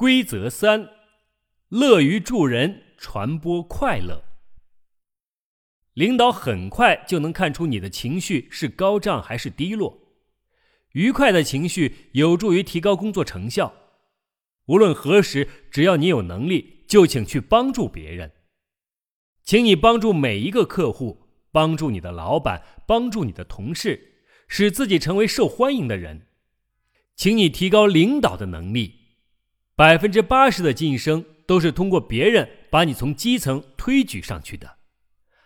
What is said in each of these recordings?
规则三：乐于助人，传播快乐。领导很快就能看出你的情绪是高涨还是低落。愉快的情绪有助于提高工作成效。无论何时，只要你有能力，就请去帮助别人。请你帮助每一个客户，帮助你的老板，帮助你的同事，使自己成为受欢迎的人。请你提高领导的能力。百分之八十的晋升都是通过别人把你从基层推举上去的，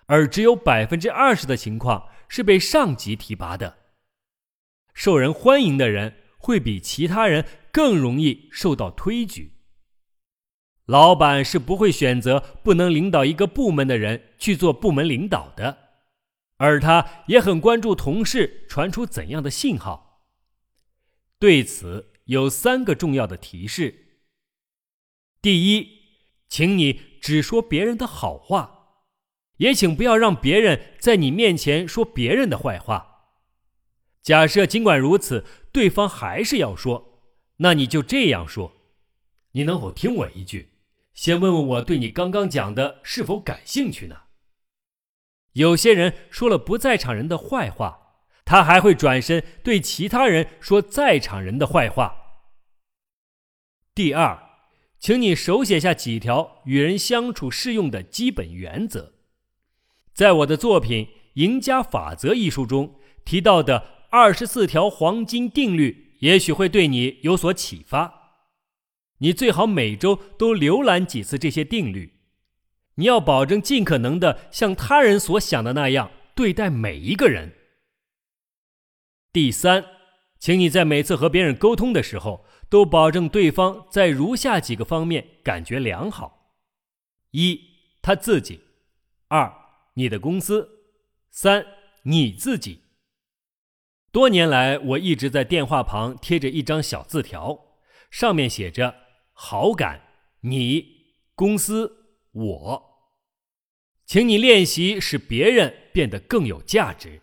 而只有百分之二十的情况是被上级提拔的。受人欢迎的人会比其他人更容易受到推举。老板是不会选择不能领导一个部门的人去做部门领导的，而他也很关注同事传出怎样的信号。对此有三个重要的提示。第一，请你只说别人的好话，也请不要让别人在你面前说别人的坏话。假设尽管如此，对方还是要说，那你就这样说：“你能否听我一句？先问问我对你刚刚讲的是否感兴趣呢？”有些人说了不在场人的坏话，他还会转身对其他人说在场人的坏话。第二。请你手写下几条与人相处适用的基本原则。在我的作品《赢家法则》一书中提到的二十四条黄金定律，也许会对你有所启发。你最好每周都浏览几次这些定律。你要保证尽可能的像他人所想的那样对待每一个人。第三，请你在每次和别人沟通的时候。都保证对方在如下几个方面感觉良好：一，他自己；二，你的公司；三，你自己。多年来，我一直在电话旁贴着一张小字条，上面写着“好感你公司我”。请你练习使别人变得更有价值。